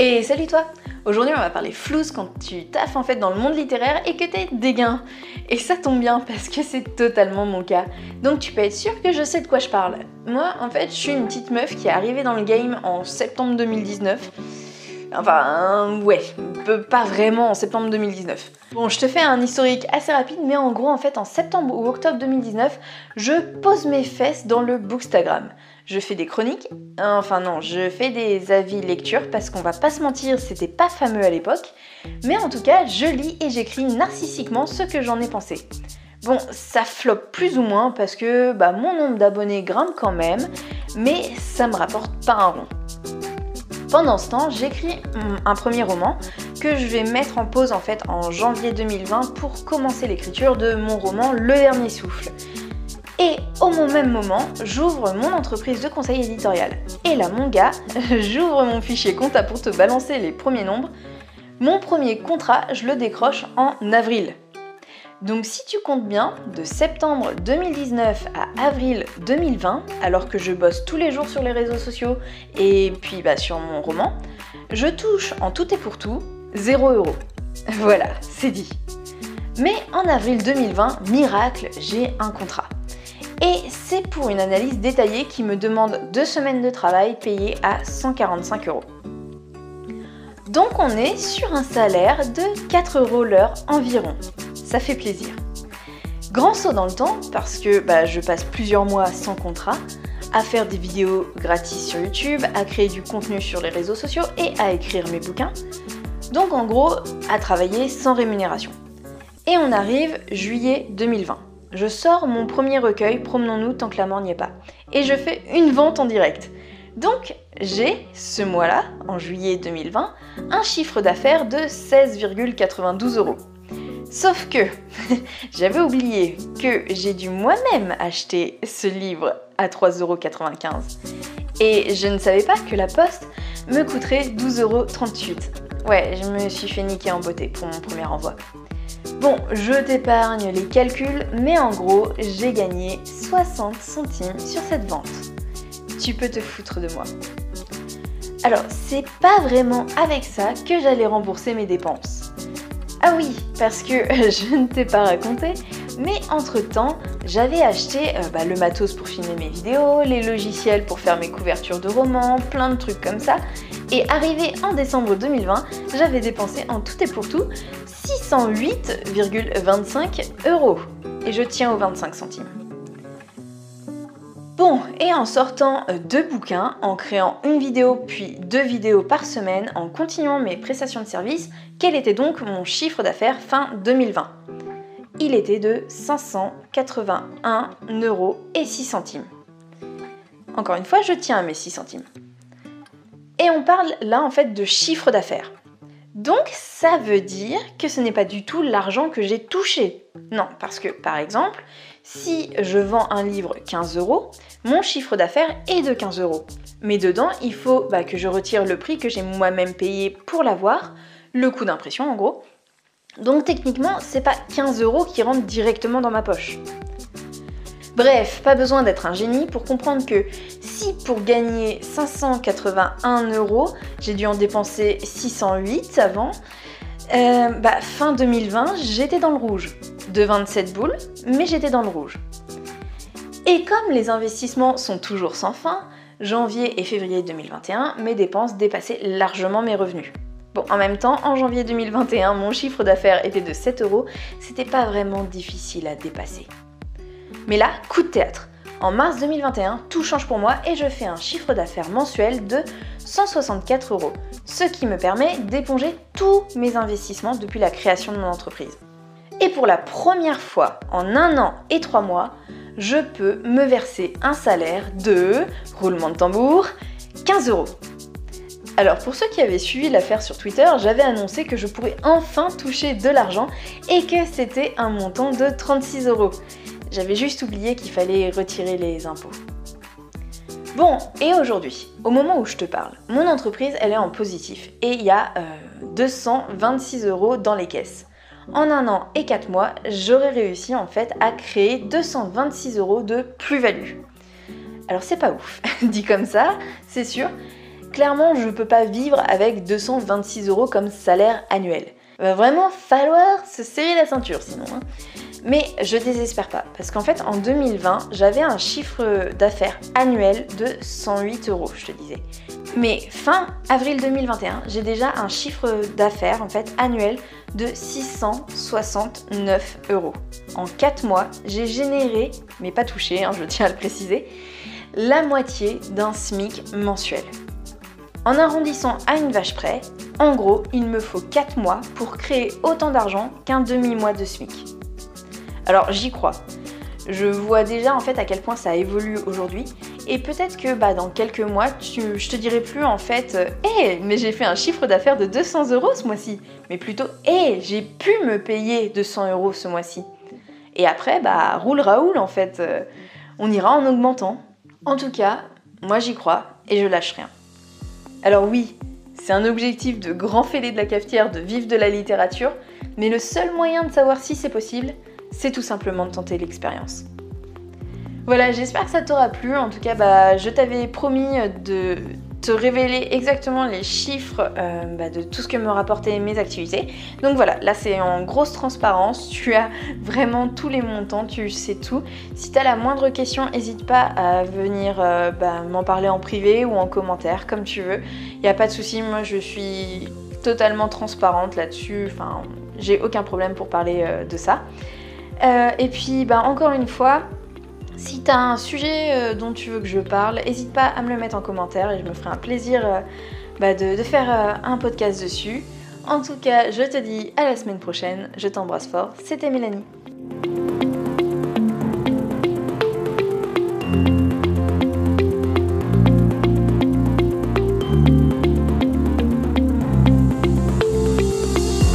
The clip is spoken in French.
Et salut toi Aujourd'hui on va parler flouze quand tu taffes en fait dans le monde littéraire et que t'es dégain. Et ça tombe bien parce que c'est totalement mon cas. Donc tu peux être sûr que je sais de quoi je parle. Moi en fait je suis une petite meuf qui est arrivée dans le game en septembre 2019. Enfin, ouais, pas vraiment en septembre 2019. Bon, je te fais un historique assez rapide, mais en gros, en fait, en septembre ou octobre 2019, je pose mes fesses dans le Bookstagram. Je fais des chroniques, enfin non, je fais des avis lecture parce qu'on va pas se mentir, c'était pas fameux à l'époque, mais en tout cas, je lis et j'écris narcissiquement ce que j'en ai pensé. Bon, ça floppe plus ou moins parce que bah, mon nombre d'abonnés grimpe quand même, mais ça me rapporte pas un rond. Pendant ce temps, j'écris un premier roman que je vais mettre en pause en fait en janvier 2020 pour commencer l'écriture de mon roman Le Dernier Souffle. Et au même moment, j'ouvre mon entreprise de conseil éditorial. Et là, mon gars, j'ouvre mon fichier compta pour te balancer les premiers nombres. Mon premier contrat, je le décroche en avril. Donc si tu comptes bien, de septembre 2019 à avril 2020, alors que je bosse tous les jours sur les réseaux sociaux et puis bah, sur mon roman, je touche en tout et pour tout 0 euros. Voilà, c'est dit. Mais en avril 2020, miracle, j'ai un contrat. Et c'est pour une analyse détaillée qui me demande deux semaines de travail payées à 145 euros. Donc on est sur un salaire de 4 euros l'heure environ ça fait plaisir. Grand saut dans le temps parce que bah, je passe plusieurs mois sans contrat à faire des vidéos gratis sur YouTube, à créer du contenu sur les réseaux sociaux et à écrire mes bouquins. Donc en gros, à travailler sans rémunération. Et on arrive juillet 2020. Je sors mon premier recueil, Promenons-nous tant que la mort n'y est pas. Et je fais une vente en direct. Donc j'ai, ce mois-là, en juillet 2020, un chiffre d'affaires de 16,92 euros. Sauf que j'avais oublié que j'ai dû moi-même acheter ce livre à 3,95€. Et je ne savais pas que la poste me coûterait 12,38€. Ouais, je me suis fait niquer en beauté pour mon premier envoi. Bon, je t'épargne les calculs, mais en gros, j'ai gagné 60 centimes sur cette vente. Tu peux te foutre de moi. Alors, c'est pas vraiment avec ça que j'allais rembourser mes dépenses. Ah oui, parce que je ne t'ai pas raconté, mais entre-temps, j'avais acheté euh, bah, le matos pour filmer mes vidéos, les logiciels pour faire mes couvertures de romans, plein de trucs comme ça. Et arrivé en décembre 2020, j'avais dépensé en tout et pour tout 608,25 euros. Et je tiens aux 25 centimes. Bon, et en sortant euh, deux bouquins, en créant une vidéo puis deux vidéos par semaine, en continuant mes prestations de service, quel était donc mon chiffre d'affaires fin 2020 Il était de 581 euros et 6 centimes. Encore une fois, je tiens à mes 6 centimes. Et on parle là en fait de chiffre d'affaires. Donc ça veut dire que ce n'est pas du tout l'argent que j'ai touché. Non, parce que par exemple, si je vends un livre 15 euros, mon chiffre d'affaires est de 15 euros. Mais dedans, il faut bah, que je retire le prix que j'ai moi-même payé pour l'avoir, le coût d'impression en gros. Donc techniquement, c'est pas 15 euros qui rentrent directement dans ma poche. Bref, pas besoin d'être un génie pour comprendre que si pour gagner 581 euros, j'ai dû en dépenser 608 avant, euh, bah, fin 2020, j'étais dans le rouge. De 27 boules, mais j'étais dans le rouge. Et comme les investissements sont toujours sans fin, janvier et février 2021, mes dépenses dépassaient largement mes revenus. En même temps, en janvier 2021, mon chiffre d'affaires était de 7 euros, c'était pas vraiment difficile à dépasser. Mais là, coup de théâtre. En mars 2021, tout change pour moi et je fais un chiffre d'affaires mensuel de 164 euros, ce qui me permet d'éponger tous mes investissements depuis la création de mon entreprise. Et pour la première fois en un an et trois mois, je peux me verser un salaire de, roulement de tambour, 15 euros. Alors pour ceux qui avaient suivi l'affaire sur Twitter, j'avais annoncé que je pourrais enfin toucher de l'argent et que c'était un montant de 36 euros. J'avais juste oublié qu'il fallait retirer les impôts. Bon, et aujourd'hui, au moment où je te parle, mon entreprise, elle est en positif et il y a 226 euh, euros dans les caisses. En un an et 4 mois, j'aurais réussi en fait à créer 226 euros de plus-value. Alors c'est pas ouf, dit comme ça, c'est sûr. Clairement, je peux pas vivre avec 226 euros comme salaire annuel. Va vraiment falloir se serrer la ceinture sinon. Hein. Mais je désespère pas, parce qu'en fait en 2020, j'avais un chiffre d'affaires annuel de 108 euros, je te disais. Mais fin avril 2021, j'ai déjà un chiffre d'affaires en fait annuel de 669 euros. En 4 mois, j'ai généré, mais pas touché, hein, je tiens à le préciser, la moitié d'un SMIC mensuel. En arrondissant à une vache près, en gros, il me faut 4 mois pour créer autant d'argent qu'un demi-mois de SMIC. Alors j'y crois. Je vois déjà en fait à quel point ça évolue aujourd'hui et peut-être que bah, dans quelques mois, je te dirai plus en fait Hé, euh, mais j'ai fait un chiffre d'affaires de 200 euros ce mois-ci. Mais plutôt Hé, j'ai pu me payer 200 euros ce mois-ci. Et après, bah, roule Raoul en fait. Euh, on ira en augmentant. En tout cas, moi j'y crois et je lâche rien. Alors oui, c'est un objectif de grand fêlé de la cafetière de vivre de la littérature, mais le seul moyen de savoir si c'est possible, c'est tout simplement de tenter l'expérience. Voilà, j'espère que ça t'aura plu. En tout cas, bah, je t'avais promis de te révéler exactement les chiffres euh, bah, de tout ce que me rapportaient mes activités. Donc voilà, là c'est en grosse transparence, tu as vraiment tous les montants, tu sais tout. Si tu as la moindre question, n'hésite pas à venir euh, bah, m'en parler en privé ou en commentaire, comme tu veux. Il n'y a pas de souci, moi je suis totalement transparente là-dessus, enfin j'ai aucun problème pour parler euh, de ça. et puis bah, encore une fois, si tu as un sujet euh, dont tu veux que je parle, n'hésite pas à me le mettre en commentaire et je me ferai un plaisir euh, bah, de, faire euh, un podcast dessus. En tout cas, je te dis à la semaine prochaine. Je t'embrasse fort. C'était Mélanie.